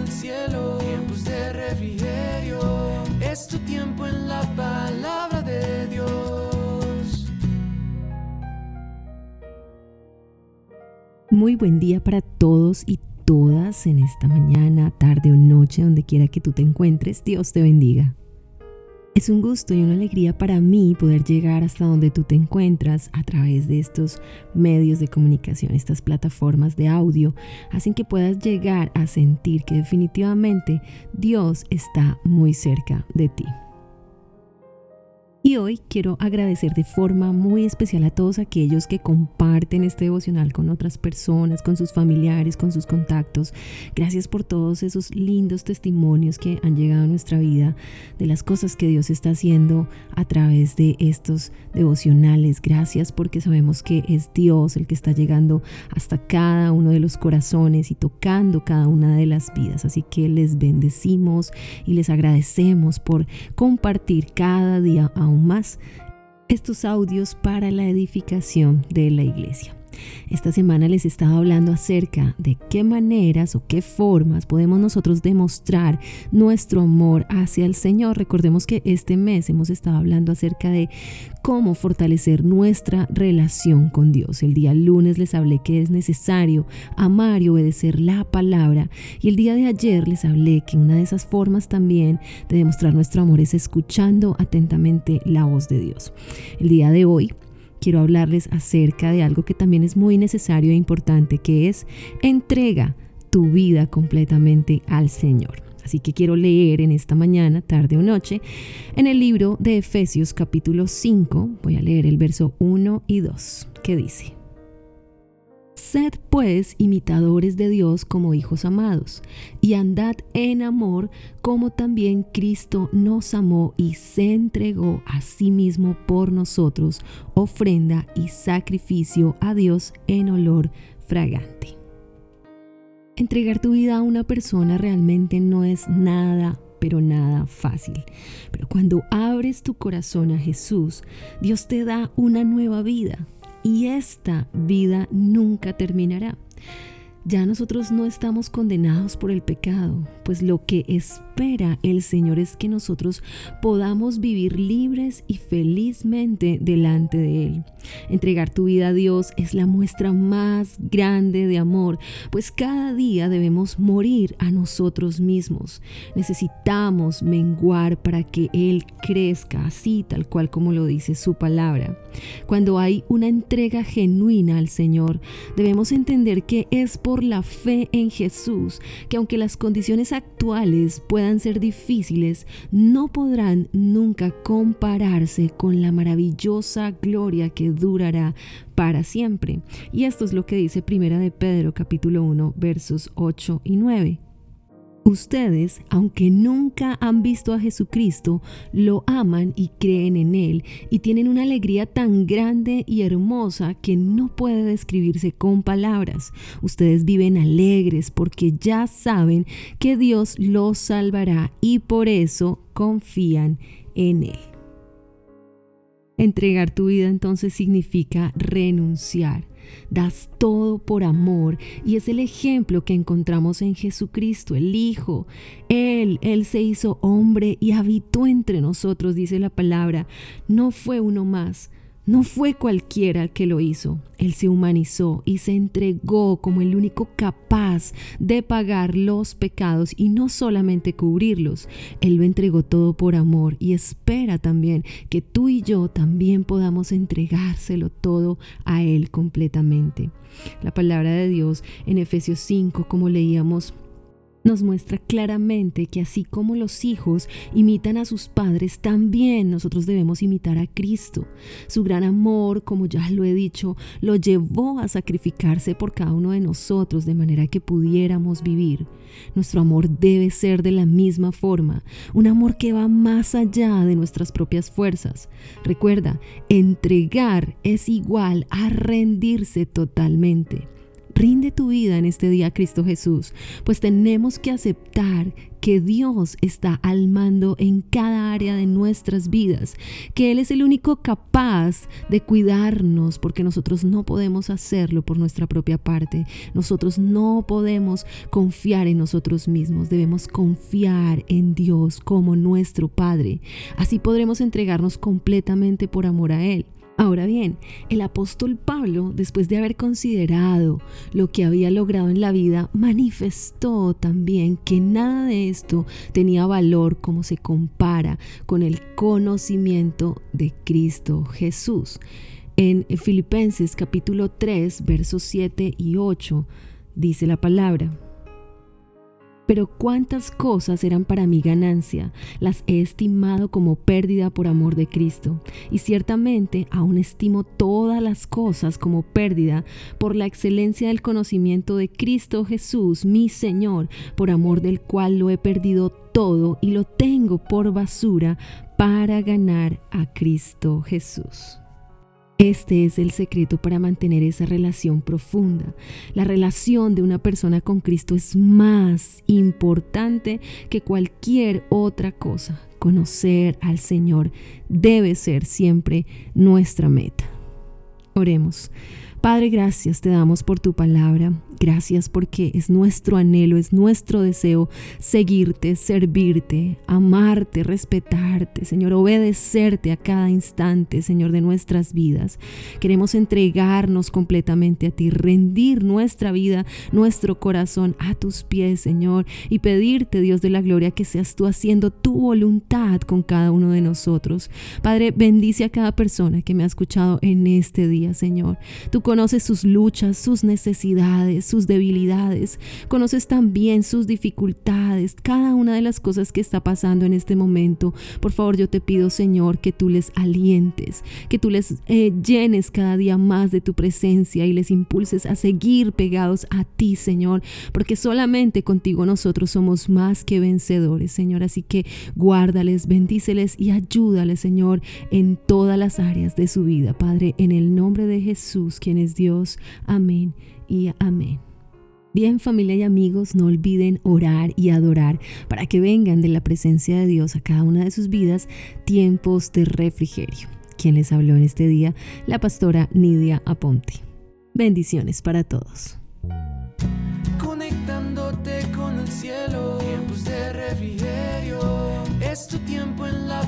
el cielo, tiempos de refrigerio. Es tu tiempo en la palabra de Dios. Muy buen día para todos y todas en esta mañana, tarde o noche, donde quiera que tú te encuentres. Dios te bendiga. Es un gusto y una alegría para mí poder llegar hasta donde tú te encuentras a través de estos medios de comunicación, estas plataformas de audio, hacen que puedas llegar a sentir que definitivamente Dios está muy cerca de ti. Y hoy quiero agradecer de forma muy especial a todos aquellos que comparten este devocional con otras personas, con sus familiares, con sus contactos. Gracias por todos esos lindos testimonios que han llegado a nuestra vida de las cosas que Dios está haciendo a través de estos devocionales. Gracias porque sabemos que es Dios el que está llegando hasta cada uno de los corazones y tocando cada una de las vidas. Así que les bendecimos y les agradecemos por compartir cada día a más estos audios para la edificación de la iglesia. Esta semana les estaba hablando acerca de qué maneras o qué formas podemos nosotros demostrar nuestro amor hacia el Señor. Recordemos que este mes hemos estado hablando acerca de cómo fortalecer nuestra relación con Dios. El día lunes les hablé que es necesario amar y obedecer la palabra y el día de ayer les hablé que una de esas formas también de demostrar nuestro amor es escuchando atentamente la voz de Dios. El día de hoy quiero hablarles acerca de algo que también es muy necesario e importante, que es entrega tu vida completamente al Señor. Así que quiero leer en esta mañana, tarde o noche, en el libro de Efesios capítulo 5, voy a leer el verso 1 y 2, que dice, Sed pues imitadores de Dios como hijos amados, y andad en amor como también Cristo nos amó y se entregó a sí mismo por nosotros, ofrenda y sacrificio a Dios en olor fragante. Entregar tu vida a una persona realmente no es nada pero nada fácil. Pero cuando abres tu corazón a Jesús, Dios te da una nueva vida y esta vida nunca terminará. Ya nosotros no estamos condenados por el pecado, pues lo que el Señor es que nosotros podamos vivir libres y felizmente delante de Él. Entregar tu vida a Dios es la muestra más grande de amor, pues cada día debemos morir a nosotros mismos. Necesitamos menguar para que Él crezca, así tal cual como lo dice su palabra. Cuando hay una entrega genuina al Señor, debemos entender que es por la fe en Jesús, que aunque las condiciones actuales puedan ser difíciles, no podrán nunca compararse con la maravillosa gloria que durará para siempre. Y esto es lo que dice Primera de Pedro capítulo 1 versos 8 y 9. Ustedes, aunque nunca han visto a Jesucristo, lo aman y creen en Él y tienen una alegría tan grande y hermosa que no puede describirse con palabras. Ustedes viven alegres porque ya saben que Dios los salvará y por eso confían en Él. Entregar tu vida entonces significa renunciar das todo por amor y es el ejemplo que encontramos en Jesucristo, el Hijo. Él, Él se hizo hombre y habitó entre nosotros, dice la palabra. No fue uno más, no fue cualquiera el que lo hizo. Él se humanizó y se entregó como el único capaz de pagar los pecados y no solamente cubrirlos. Él lo entregó todo por amor y espera también que tú y yo también podamos entregárselo todo a Él completamente. La palabra de Dios en Efesios 5, como leíamos, nos muestra claramente que así como los hijos imitan a sus padres, también nosotros debemos imitar a Cristo. Su gran amor, como ya lo he dicho, lo llevó a sacrificarse por cada uno de nosotros de manera que pudiéramos vivir. Nuestro amor debe ser de la misma forma, un amor que va más allá de nuestras propias fuerzas. Recuerda, entregar es igual a rendirse totalmente. Rinde tu vida en este día a Cristo Jesús, pues tenemos que aceptar que Dios está al mando en cada área de nuestras vidas, que Él es el único capaz de cuidarnos porque nosotros no podemos hacerlo por nuestra propia parte, nosotros no podemos confiar en nosotros mismos, debemos confiar en Dios como nuestro Padre, así podremos entregarnos completamente por amor a Él. Ahora bien, el apóstol Pablo, después de haber considerado lo que había logrado en la vida, manifestó también que nada de esto tenía valor como se compara con el conocimiento de Cristo Jesús. En Filipenses capítulo 3, versos 7 y 8, dice la palabra. Pero cuántas cosas eran para mi ganancia, las he estimado como pérdida por amor de Cristo. Y ciertamente aún estimo todas las cosas como pérdida por la excelencia del conocimiento de Cristo Jesús, mi Señor, por amor del cual lo he perdido todo y lo tengo por basura para ganar a Cristo Jesús. Este es el secreto para mantener esa relación profunda. La relación de una persona con Cristo es más importante que cualquier otra cosa. Conocer al Señor debe ser siempre nuestra meta. Oremos. Padre, gracias te damos por tu palabra. Gracias porque es nuestro anhelo, es nuestro deseo seguirte, servirte, amarte, respetarte, Señor, obedecerte a cada instante, Señor, de nuestras vidas. Queremos entregarnos completamente a ti, rendir nuestra vida, nuestro corazón a tus pies, Señor, y pedirte, Dios de la gloria, que seas tú haciendo tu voluntad con cada uno de nosotros. Padre, bendice a cada persona que me ha escuchado en este día, Señor. Tú conoces sus luchas, sus necesidades, sus debilidades, conoces también sus dificultades, cada una de las cosas que está pasando en este momento. Por favor, yo te pido, Señor, que tú les alientes, que tú les eh, llenes cada día más de tu presencia y les impulses a seguir pegados a ti, Señor, porque solamente contigo nosotros somos más que vencedores, Señor. Así que guárdales, bendíceles y ayúdales, Señor, en todas las áreas de su vida, Padre, en el nombre de Jesús, quien es Dios. Amén y amén. Bien familia y amigos, no olviden orar y adorar para que vengan de la presencia de Dios a cada una de sus vidas tiempos de refrigerio. Quien les habló en este día, la pastora Nidia Aponte. Bendiciones para todos. Conectándote con el cielo, tiempos de refrigerio, es tu tiempo en la